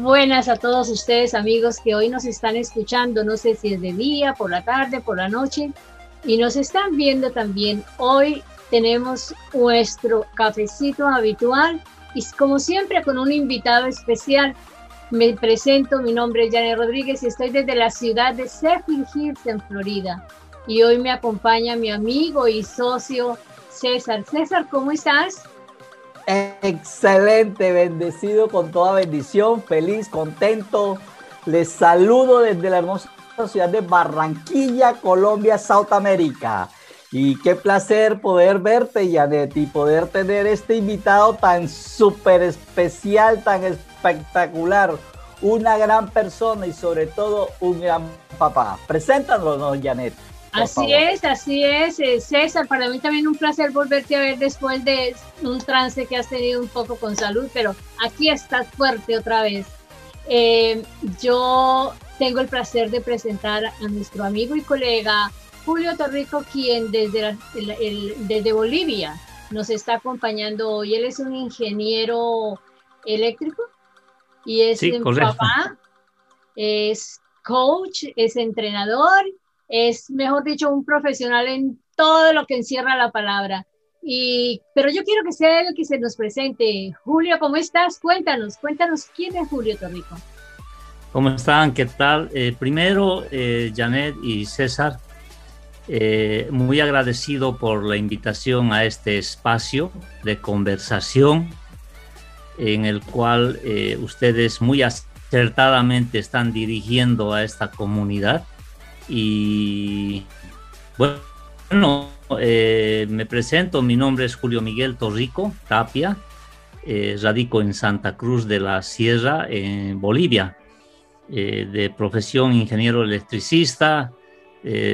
Buenas a todos ustedes amigos que hoy nos están escuchando, no sé si es de día, por la tarde, por la noche, y nos están viendo también. Hoy tenemos nuestro cafecito habitual y como siempre con un invitado especial. Me presento, mi nombre es Janet Rodríguez y estoy desde la ciudad de Zephyrhills Hills en Florida. Y hoy me acompaña mi amigo y socio César. César, ¿cómo estás? Excelente, bendecido con toda bendición, feliz, contento. Les saludo desde la hermosa ciudad de Barranquilla, Colombia, South America. Y qué placer poder verte, Janet, y poder tener este invitado tan súper especial, tan espectacular. Una gran persona y sobre todo un gran papá. Preséntanos, Janet. Así es, así es, eh, César. Para mí también un placer volverte a ver después de un trance que has tenido un poco con salud, pero aquí estás fuerte otra vez. Eh, yo tengo el placer de presentar a nuestro amigo y colega Julio Torrico, quien desde, desde Bolivia nos está acompañando hoy. Él es un ingeniero eléctrico y es un papá, es coach, es entrenador es, mejor dicho, un profesional en todo lo que encierra la palabra. Y, pero yo quiero que sea el que se nos presente. Julio, ¿cómo estás? Cuéntanos, cuéntanos quién es Julio Torrico. ¿Cómo están? ¿Qué tal? Eh, primero, eh, Janet y César, eh, muy agradecido por la invitación a este espacio de conversación en el cual ustedes muy acertadamente están dirigiendo a esta comunidad y bueno, eh, me presento, mi nombre es Julio Miguel Torrico Tapia, eh, radico en Santa Cruz de la Sierra, en Bolivia, eh, de profesión ingeniero electricista.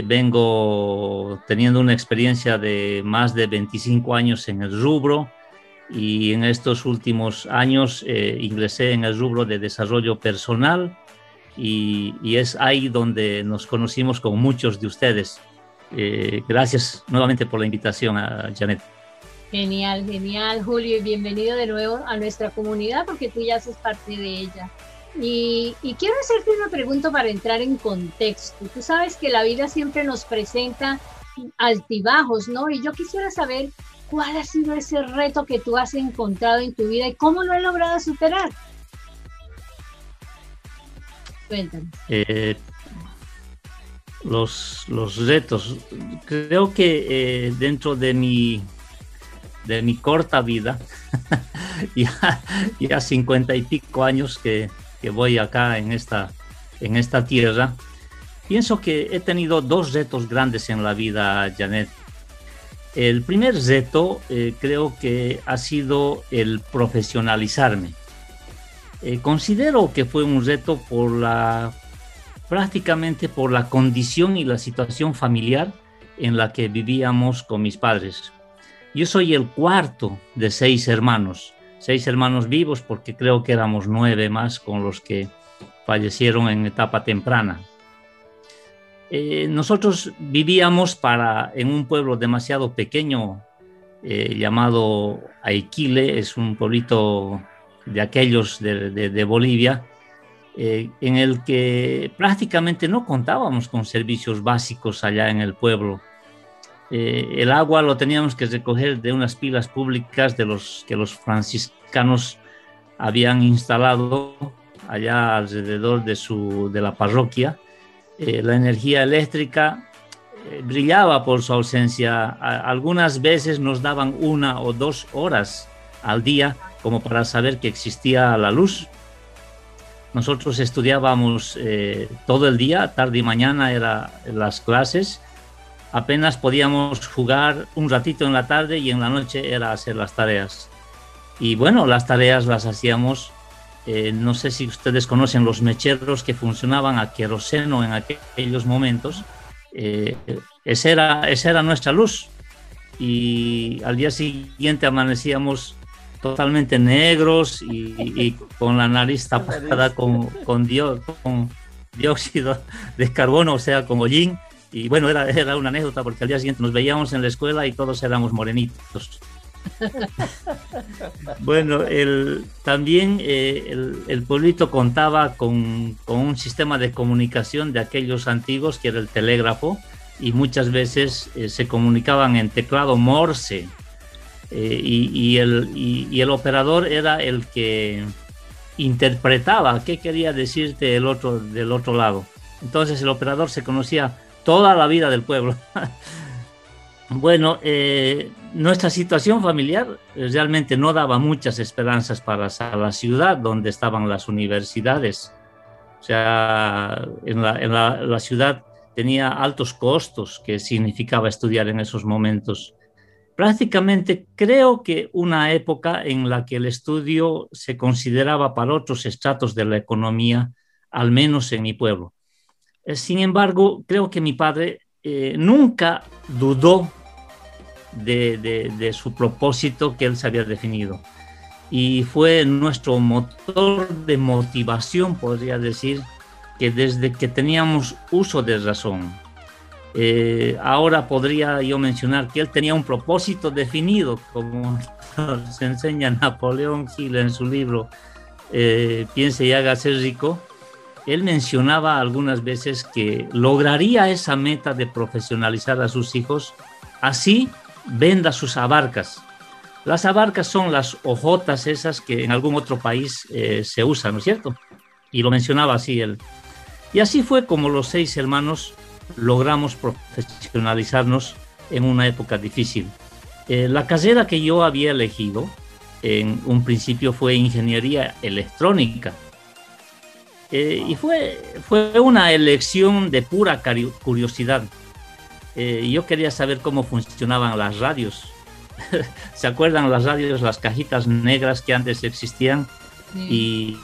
vengo teniendo una experiencia de más de 25 años en el rubro y en estos últimos años ingresé en el rubro de desarrollo personal y, es ahí donde nos conocimos con muchos de ustedes. Eh, gracias nuevamente por la invitación a Janet. Genial, genial, Julio, y bienvenido de nuevo a nuestra comunidad porque tú ya haces parte de ella. Y, y, quiero hacerte una pregunta para entrar en contexto. Tú sabes que la vida siempre nos presenta altibajos, ¿no? Y yo quisiera saber cuál ha sido ese reto que tú has encontrado en tu vida y cómo lo has logrado superar. Eh, los, los retos. Creo que eh, dentro de mi, de mi corta vida, ya, ya cincuenta y pico años que, que, voy acá en esta, en esta tierra, pienso que he tenido dos retos grandes en la vida, Janet. El primer reto eh, creo que ha sido el profesionalizarme. Eh, considero que fue un reto por la prácticamente por la condición y la situación familiar en la que vivíamos con mis padres. Yo soy el cuarto de seis hermanos, seis hermanos vivos porque creo que éramos nueve más con los que fallecieron en etapa temprana. Eh, nosotros vivíamos para, en un pueblo demasiado pequeño eh, llamado Aiquile, es un pueblito de aquellos de, Bolivia, eh, en el que prácticamente no contábamos con servicios básicos allá en el pueblo. Eh, el agua lo teníamos que recoger de unas pilas públicas de los que los franciscanos habían instalado allá alrededor de, su, de la parroquia. Eh, la energía eléctrica brillaba por su ausencia. algunas veces nos daban una o dos horas al día como para saber que existía la luz. Nosotros estudiábamos eh, todo el día, tarde y mañana eran las clases. Apenas podíamos jugar un ratito en la tarde y en la noche era hacer las tareas. Y bueno, las tareas las hacíamos, eh, no sé si ustedes conocen los mecheros que funcionaban a queroseno en aquellos momentos. Eh, esa, era, esa era nuestra luz. Y al día siguiente amanecíamos totalmente negros y, con la nariz tapada con, con, con, dióxido de carbono, o sea, con hollín. Y bueno, era, era una anécdota porque al día siguiente nos veíamos en la escuela y todos éramos morenitos. bueno, el, también eh, el, pueblito contaba con, un sistema de comunicación de aquellos antiguos que era el telégrafo y muchas veces eh, se comunicaban en teclado Morse eh, y, el, y, el, operador era el que interpretaba qué quería decirte el otro del otro lado. Entonces el operador se conocía toda la vida del pueblo. bueno, eh, nuestra situación familiar realmente no daba muchas esperanzas para la ciudad donde estaban las universidades. O sea, en la ciudad tenía altos costos que significaba estudiar en esos momentos. Prácticamente creo que una época en la que el estudio se consideraba para otros estratos de la economía, al menos en mi pueblo. Eh, sin embargo, creo que mi padre eh, nunca dudó de, su propósito que él se había definido. Y fue nuestro motor de motivación, podría decir, que desde que teníamos uso de razón. Eh, ahora podría yo mencionar que él tenía un propósito definido, como se enseña Napoleón Hill en su libro Piense y hágase rico, él mencionaba algunas veces que lograría esa meta de profesionalizar a sus hijos, así venda sus abarcas. Las abarcas son las hojotas esas que en algún otro país eh, se usan, ¿no es cierto? Y lo mencionaba así él. Y así fue como los seis hermanos logramos profesionalizarnos en una época difícil. Eh, la carrera que yo había elegido en un principio fue ingeniería electrónica eh, y fue, fue una elección de pura curiosidad. Eh, yo quería saber cómo funcionaban las radios. ¿Se acuerdan las radios, las cajitas negras que antes existían? Y,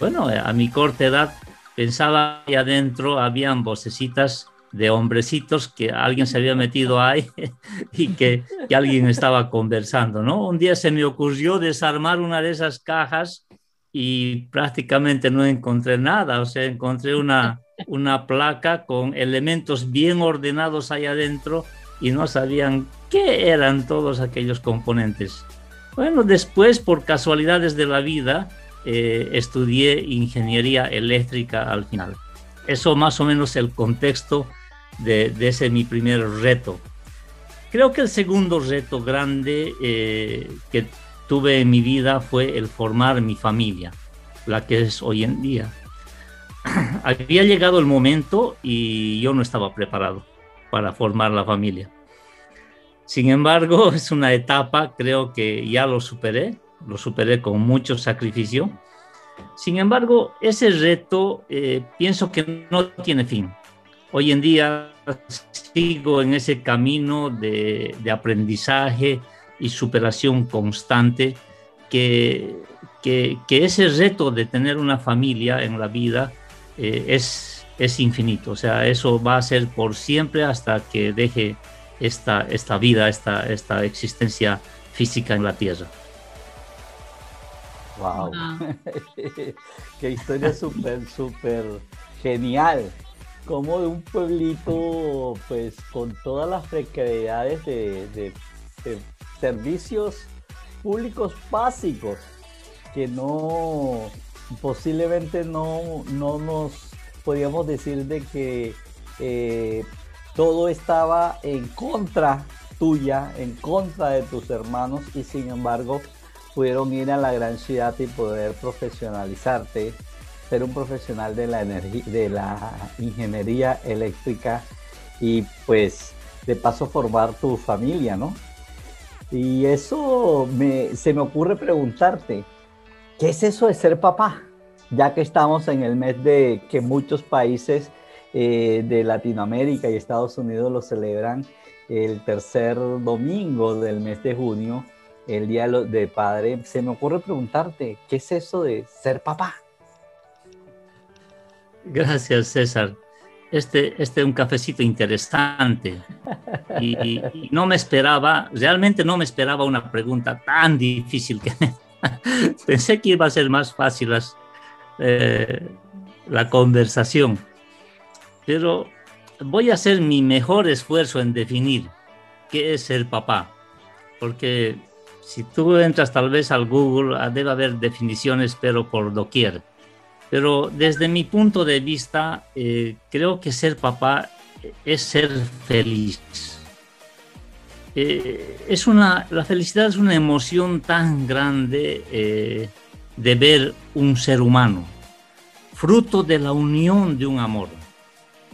bueno, a mi corta edad pensaba que adentro habían vocecitas de hombrecitos que alguien se había metido ahí y que, alguien estaba conversando, ¿no? Un día se me ocurrió desarmar una de esas cajas y prácticamente no encontré nada, o sea, encontré una, una placa con elementos bien ordenados ahí adentro y no sabían qué eran todos aquellos componentes. Bueno, después, por casualidades de la vida, eh, estudié ingeniería eléctrica al final. Eso más o menos el contexto de, ese mi primer reto. Creo que el segundo reto grande eh, que tuve en mi vida fue el formar mi familia, la que es hoy en día. Había llegado el momento y yo no estaba preparado para formar la familia. Sin embargo, es una etapa, creo que ya lo superé, lo superé con mucho sacrificio. Sin embargo, ese reto eh, pienso que no tiene fin. Hoy en día sigo en ese camino de, aprendizaje, y superación constante, que, que, ese reto de tener una familia en la vida eh, es, es infinito. O sea, eso va a ser por siempre hasta que deje esta, esta vida, esta, esta existencia física en la tierra. Wow, qué historia súper, súper genial. Como de un pueblito, pues con todas las precariedades de, de servicios públicos básicos que no posiblemente no, no nos podíamos decir de que eh, todo estaba en contra tuya, en contra de tus hermanos y sin embargo pudieron ir a la gran ciudad y poder profesionalizarte, ser un profesional de la de la ingeniería eléctrica y pues de paso formar tu familia, ¿no? Y eso me, se me ocurre preguntarte, ¿qué es eso de ser papá? Ya que estamos en el mes de que muchos países eh, de Latinoamérica y Estados Unidos lo celebran el tercer domingo del mes de junio, el Día de Padre, se me ocurre preguntarte, ¿qué es eso de ser papá? Gracias, César este, este es un cafecito interesante. Y, no me esperaba, realmente no me esperaba una pregunta tan difícil que pensé que iba a ser más fácil eh, la conversación. Pero voy a hacer mi mejor esfuerzo en definir qué es ser papá. porque si tú entras tal vez al Google, ah, debe haber definiciones, pero por doquier. Pero desde mi punto de vista, eh, creo que ser papá es ser feliz. Eh, es una, la felicidad es una emoción tan grande eh, de ver un ser humano, fruto de la unión de un amor,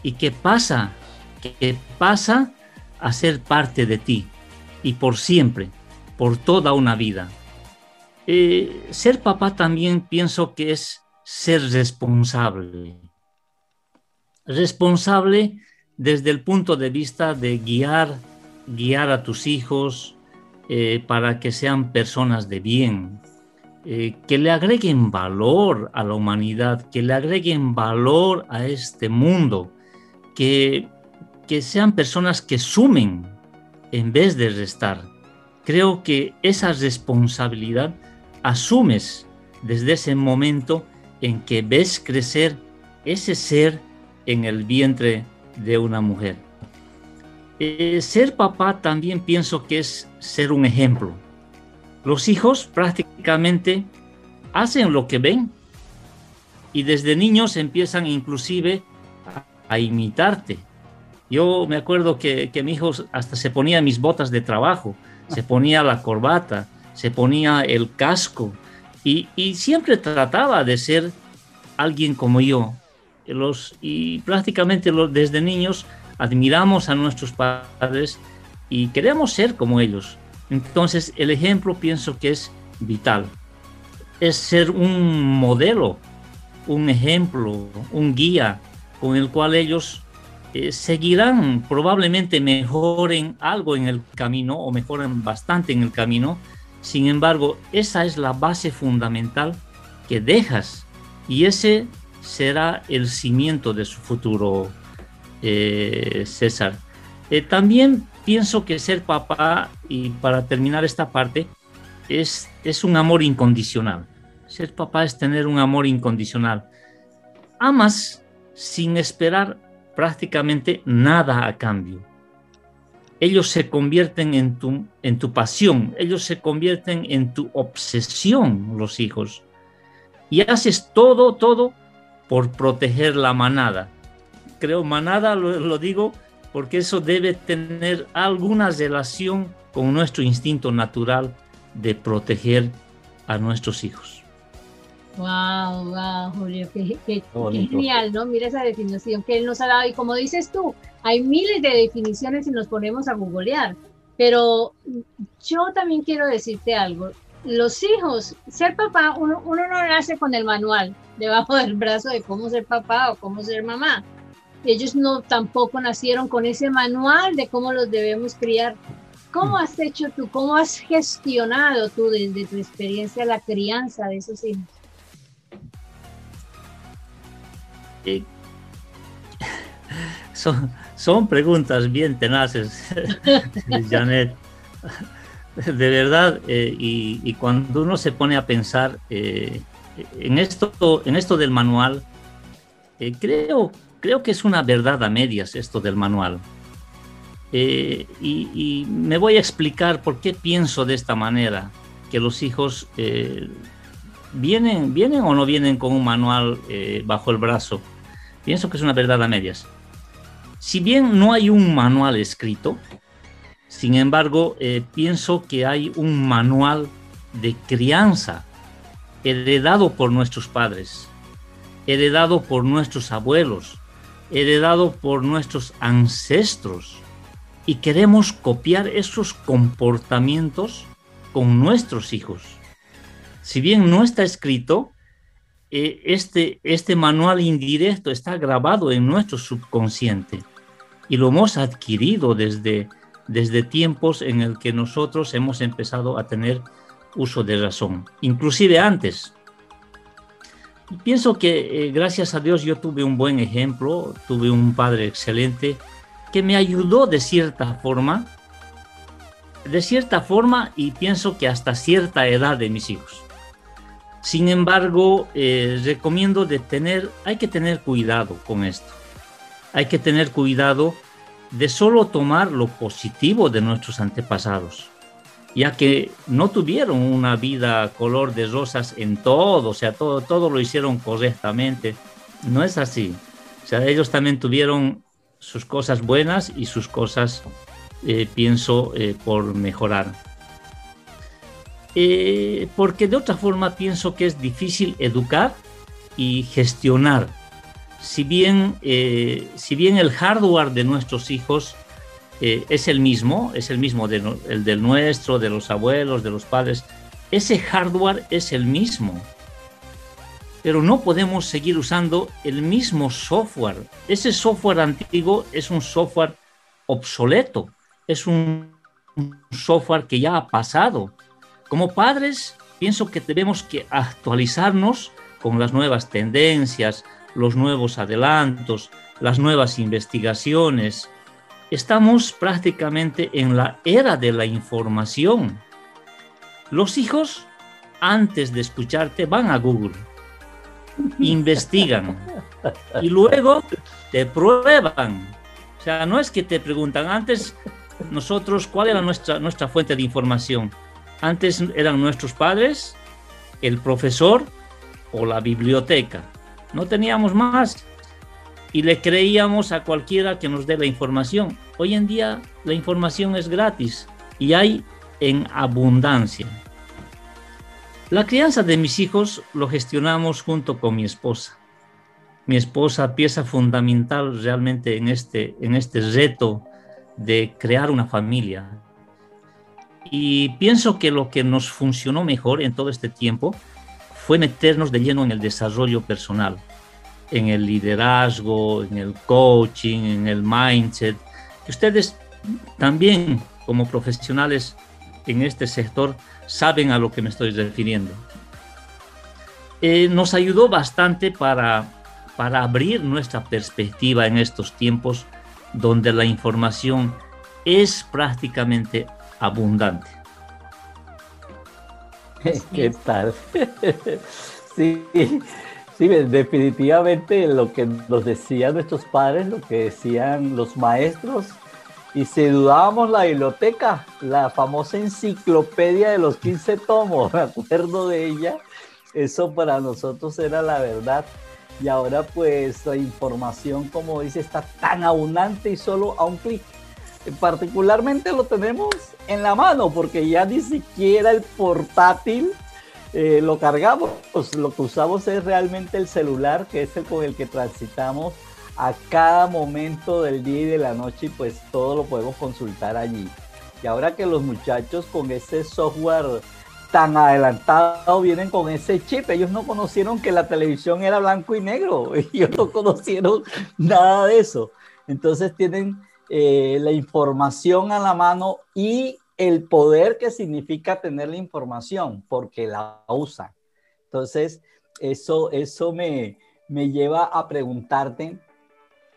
y que pasa, que pasa a ser parte de ti, y por siempre por toda una vida. Eh, ser papá también pienso que es ser responsable. Responsable desde el punto de vista de guiar, guiar a tus hijos eh, para que sean personas de bien, eh, que le agreguen valor a la humanidad, que le agreguen valor a este mundo, que, que sean personas que sumen en vez de restar creo que esa responsabilidad asumes desde ese momento en que ves crecer ese ser en el vientre de una mujer. Eh, ser papá también pienso que es ser un ejemplo. Los hijos prácticamente hacen lo que ven y desde niños empiezan inclusive a, imitarte. Yo me acuerdo que, que mi hijo hasta se ponía mis botas de trabajo se ponía la corbata, se ponía el casco y, siempre trataba de ser alguien como yo. Los, y prácticamente los, desde niños admiramos a nuestros padres y queremos ser como ellos. Entonces el ejemplo pienso que es vital. Es ser un modelo, un ejemplo, un guía con el cual ellos eh, seguirán probablemente mejoren algo en el camino o mejoren bastante en el camino. Sin embargo, esa es la base fundamental que dejas y ese será el cimiento de su futuro, eh, César. Eh, también pienso que ser papá, y para terminar esta parte, es, es un amor incondicional. Ser papá es tener un amor incondicional. Amas sin esperar prácticamente nada a cambio. Ellos se convierten en tu, en tu pasión, ellos se convierten en tu obsesión, los hijos. Y haces todo, todo por proteger la manada. Creo manada, lo, lo digo porque eso debe tener alguna relación con nuestro instinto natural de proteger a nuestros hijos. Wow, wow, Julio, qué, genial, ¿no? Mira esa definición que él nos ha dado. Y como dices tú, hay miles de definiciones si nos ponemos a googlear. Pero yo también quiero decirte algo. Los hijos, ser papá, uno, uno no nace con el manual debajo del brazo de cómo ser papá o cómo ser mamá. Ellos no tampoco nacieron con ese manual de cómo los debemos criar. ¿Cómo has hecho tú, cómo has gestionado tú desde tu experiencia la crianza de esos hijos? Son, son preguntas bien tenaces, Janet. De verdad, eh, y, cuando uno se pone a pensar eh, en, esto, en esto del manual, eh, creo, creo que es una verdad a medias esto del manual. Y, y, me voy a explicar por qué pienso de esta manera, que los hijos ¿Vienen, ¿Vienen o no vienen con un manual eh, bajo el brazo? Pienso que es una verdad a medias. Si bien no hay un manual escrito, sin embargo, eh, pienso que hay un manual de crianza heredado por nuestros padres, heredado por nuestros abuelos, heredado por nuestros ancestros. Y queremos copiar esos comportamientos con nuestros hijos si bien no está escrito, eh, este, este manual indirecto está grabado en nuestro subconsciente y lo hemos adquirido desde, desde tiempos en el que nosotros hemos empezado a tener uso de razón, inclusive antes. Pienso que eh, gracias a Dios yo tuve un buen ejemplo, tuve un padre excelente que me ayudó de cierta forma, de cierta forma y pienso que hasta cierta edad de mis hijos. Sin embargo, eh, recomiendo de tener, hay que tener cuidado con esto. Hay que tener cuidado de solo tomar lo positivo de nuestros antepasados. ya que no tuvieron una vida color de rosas en todo, o sea, todo, todo lo hicieron correctamente. No es así. O sea, ellos también tuvieron sus cosas buenas y sus cosas, eh, pienso, eh, por mejorar. Eh, porque de otra forma pienso que es difícil educar y gestionar. Si bien, si bien el hardware de nuestros hijos es el mismo, es el mismo el del nuestro, de los abuelos, de los padres, ese hardware es el mismo pero no podemos seguir usando el mismo software. Ese software antiguo es un software obsoleto, es un software que ya ha pasado. Como padres, pienso que tenemos que actualizarnos con las nuevas tendencias, los nuevos adelantos, las nuevas investigaciones. Estamos prácticamente en la era de la información. Los hijos, antes de escucharte, van a Google investigan y luego te prueban. O sea, no es que te preguntan antes nosotros cuál era nuestra, nuestra fuente de información. Antes eran nuestros padres, el profesor o la biblioteca. No teníamos más y le creíamos a cualquiera que nos dé la información. Hoy en día la información es gratis y hay en abundancia. La crianza de mis hijos lo gestionamos junto con mi esposa. Mi esposa, pieza fundamental realmente en este, en este reto de crear una familia. Y pienso que lo que nos funcionó mejor en todo este tiempo fue meternos de lleno en el desarrollo personal, en el liderazgo, en el coaching, en el mindset. Ustedes también como profesionales en este sector saben a lo que me estoy refiriendo. Eh, nos ayudó bastante para, para abrir nuestra perspectiva en estos tiempos donde la información es prácticamente abundante. ¿Qué tal? sí, sí, definitivamente lo que nos decían nuestros padres, lo que decían los maestros, y si dudábamos la biblioteca, la famosa enciclopedia de los 15 tomos, me acuerdo de ella, eso para nosotros era la verdad. Y ahora pues la información, como dice, está tan abundante y solo a un clic. Particularmente lo tenemos en la mano porque ya ni siquiera el portátil eh, lo cargamos. Pues lo que usamos es realmente el celular, que es el con el que transitamos a cada momento del día y de la noche y pues todo lo podemos consultar allí. Y ahora que los muchachos con ese software tan adelantado vienen con ese chip, ellos no conocieron que la televisión era blanco y negro, ellos no conocieron nada de eso. Entonces tienen eh, la información a la mano y el poder que significa tener la información, porque la usan. Entonces, eso, eso me, me lleva a preguntarte,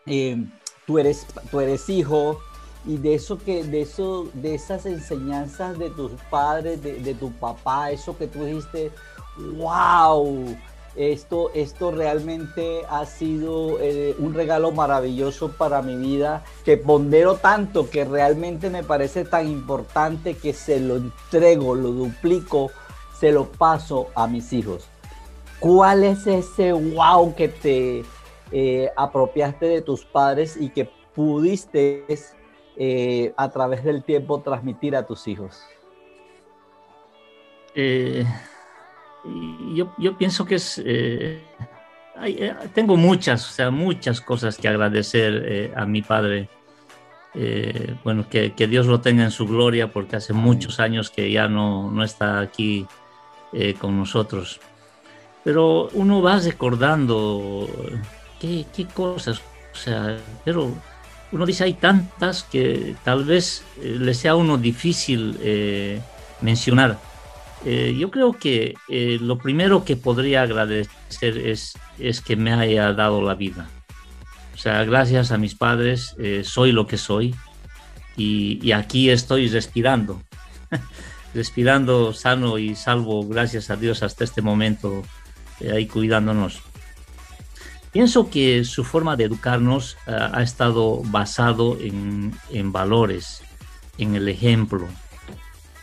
eh, tú, eres, tú eres hijo y de eso que, de eso, de esas enseñanzas de tus padres, de, tu papá, eso que tú dijiste, wow, esto, esto realmente ha sido eh, un regalo maravilloso para mi vida, que pondero tanto, que realmente me parece tan importante que se lo entrego, lo duplico, se lo paso a mis hijos. ¿Cuál es ese wow que te, eh, apropiaste de tus padres y que pudiste eh, a través del tiempo transmitir a tus hijos? Yo, yo, pienso que es... tengo muchas, o sea, muchas cosas que agradecer a mi padre. bueno, que, que, Dios lo tenga en su gloria porque hace muchos años que ya no, no está aquí con nosotros. Pero uno va recordando qué, cosas, o sea, pero uno dice hay tantas que tal vez eh, le sea a uno difícil eh, mencionar. Eh, yo creo que lo primero que podría agradecer es, que me haya dado la vida. O sea, gracias a mis padres soy lo que soy y, aquí estoy respirando, respirando sano y salvo, gracias a Dios hasta este momento, ahí cuidándonos. Pienso que su forma de educarnos eh, ha estado basado en, valores, en el ejemplo.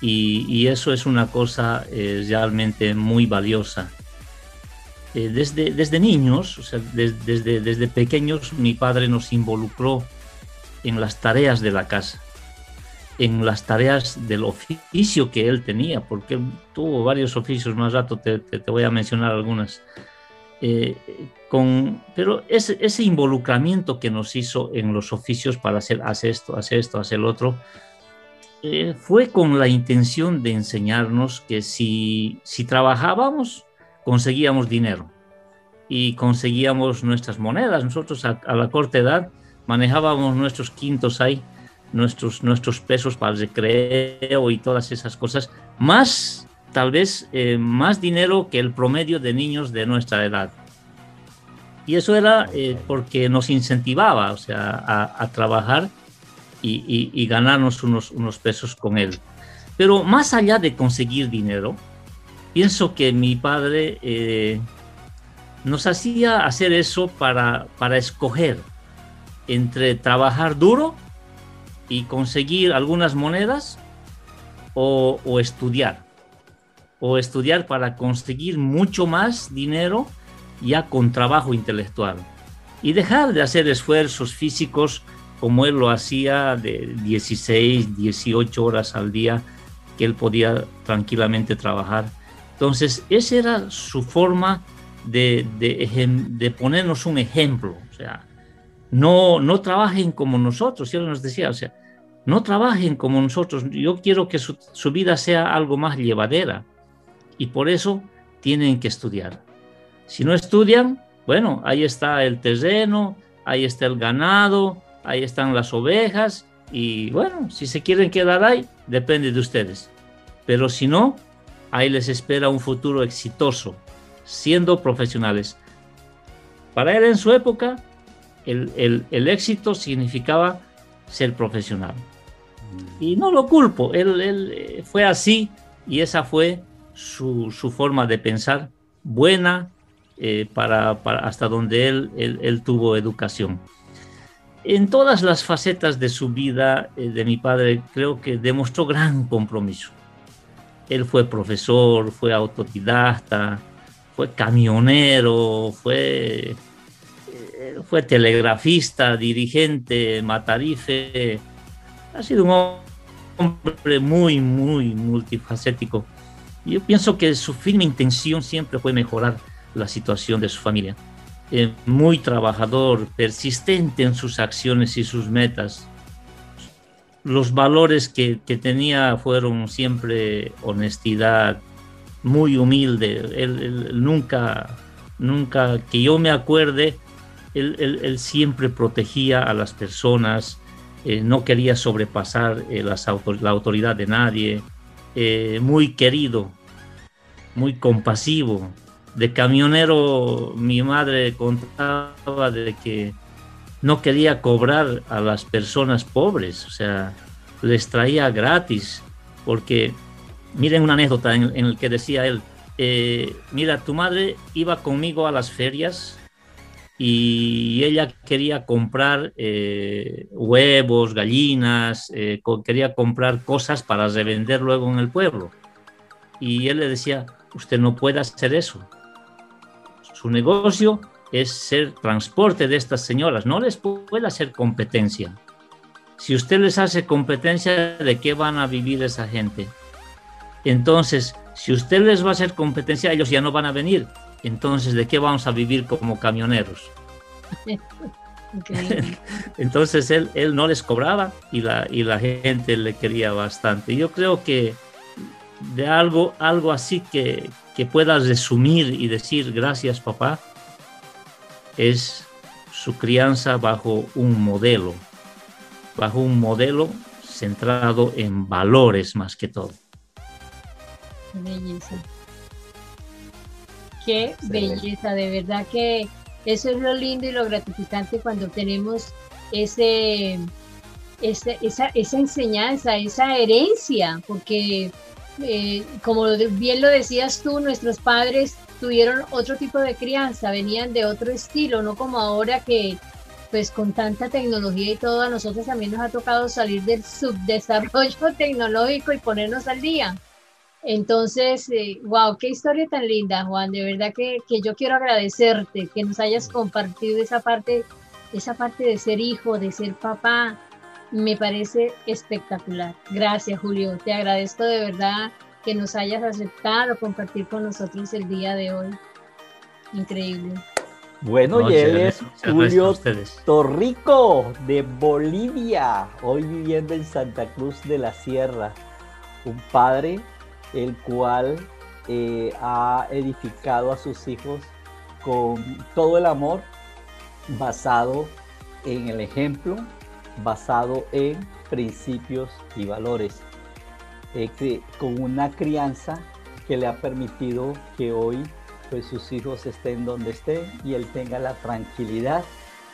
Y, eso es una cosa eh, realmente muy valiosa. Eh, desde, desde niños, o sea, desde, desde pequeños, mi padre nos involucró en las tareas de la casa, en las tareas del oficio que él tenía, porque tuvo varios oficios, más rato te, te, voy a mencionar algunas. Eh, con, pero ese, ese, involucramiento que nos hizo en los oficios para hacer, hacer esto, hacer esto, hacer el otro, eh, fue con la intención de enseñarnos que si, si trabajábamos, conseguíamos dinero y conseguíamos nuestras monedas. Nosotros a, la corta edad manejábamos nuestros quintos ahí, nuestros, nuestros pesos para el recreo y todas esas cosas, más tal vez eh, más dinero que el promedio de niños de nuestra edad. Y eso era eh, porque nos incentivaba, o sea, a trabajar y, ganarnos unos, pesos con él. Pero más allá de conseguir dinero, pienso que mi padre eh, nos hacía hacer eso para, para escoger entre trabajar duro y conseguir algunas monedas o, estudiar. O estudiar para conseguir mucho más dinero ya con trabajo intelectual. Y dejar de hacer esfuerzos físicos como él lo hacía de 16, 18 horas al día, que él podía tranquilamente trabajar. Entonces, esa era su forma de, de, ponernos un ejemplo. O sea, no, no trabajen como nosotros, él nos decía, o sea, no trabajen como nosotros. Yo quiero que su, su vida sea algo más llevadera. Y por eso tienen que estudiar. Si no estudian, bueno, ahí está el terreno, ahí está el ganado, ahí están las ovejas y bueno, si se quieren quedar ahí, depende de ustedes. Pero si no, ahí les espera un futuro exitoso, siendo profesionales. Para él en su época, el, éxito significaba ser profesional. Y no lo culpo, él, eh, fue así y esa fue su, forma de pensar, buena eh, para, hasta donde él, él tuvo educación en todas las facetas de su vida eh, de mi padre creo que demostró gran compromiso. Él fue profesor, fue autodidacta, fue camionero, fue, eh, telegrafista, dirigente, matarife. Ha sido un hombre muy, muy multifacético. Yo pienso que su firme intención siempre fue mejorar la situación de su familia. Eh, muy trabajador, persistente en sus acciones y sus metas. Los valores que, tenía fueron siempre honestidad, muy humilde. Él, nunca, nunca, que yo me acuerde, él, siempre protegía a las personas, eh, no quería sobrepasar eh, la autoridad de nadie, muy querido, muy compasivo, de camionero mi madre contaba de que no quería cobrar a las personas pobres, o sea, les traía gratis, porque miren una anécdota en, en el que decía él, eh, mira, tu madre iba conmigo a las ferias y ella quería comprar eh, huevos, gallinas, eh, quería comprar cosas para revender luego en el pueblo. Y él le decía, usted no puede hacer eso, su negocio es ser transporte de estas señoras, no les puede hacer competencia. Si usted les hace competencia, ¿de qué van a vivir esa gente? Entonces, si usted les va a hacer competencia, ellos ya no van a venir. Entonces, ¿de qué vamos a vivir como camioneros? Entonces él, él no les cobraba y la, y la gente le quería bastante. Yo creo que de algo, algo así que, que puedas resumir y decir gracias papá es su crianza bajo un modelo, bajo un modelo centrado en valores más que todo. Qué belleza. Qué belleza, de verdad que eso es lo lindo y lo gratificante cuando tenemos ese, esa, esa enseñanza, esa herencia, porque eh, como bien lo decías tú, nuestros padres tuvieron otro tipo de crianza, venían de otro estilo, no como ahora que, pues con tanta tecnología y todo, a nosotros también nos ha tocado salir del subdesarrollo tecnológico y ponernos al día. Entonces, wow, eh, qué historia tan linda, Juan. De verdad que, que, yo quiero agradecerte que nos hayas compartido esa parte, esa parte de ser hijo, de ser papá. Me parece espectacular. Gracias, Julio. Te agradezco de verdad que nos hayas aceptado compartir con nosotros el día de hoy. Increíble. Bueno, y él es Julio Torrico de Bolivia, hoy viviendo en Santa Cruz de la Sierra. Un padre el cual eh, ha edificado a sus hijos con todo el amor basado en el ejemplo, basado en principios y valores, eh, con una crianza que le ha permitido que hoy pues sus hijos estén donde estén y él tenga la tranquilidad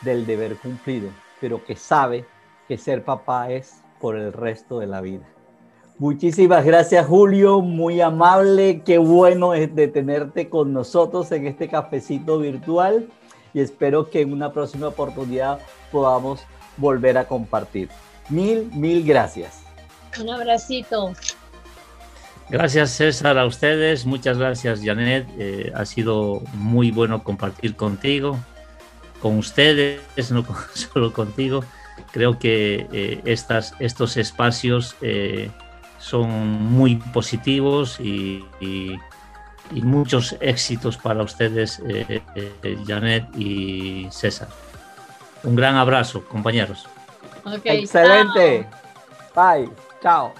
del deber cumplido, pero que sabe que ser papá es por el resto de la vida. Muchísimas gracias Julio, muy amable, qué bueno es de tenerte con nosotros en este cafecito virtual y espero que en una próxima oportunidad podamos volver a compartir. Mil, mil gracias. Un abracito. Gracias César a ustedes, muchas gracias Janet, eh, ha sido muy bueno compartir contigo, con ustedes, no solo contigo. Creo que eh, estas, estos espacios eh, son muy positivos y, muchos éxitos para ustedes, Janet y César. Un gran abrazo, compañeros. Excelente. Bye. Chao.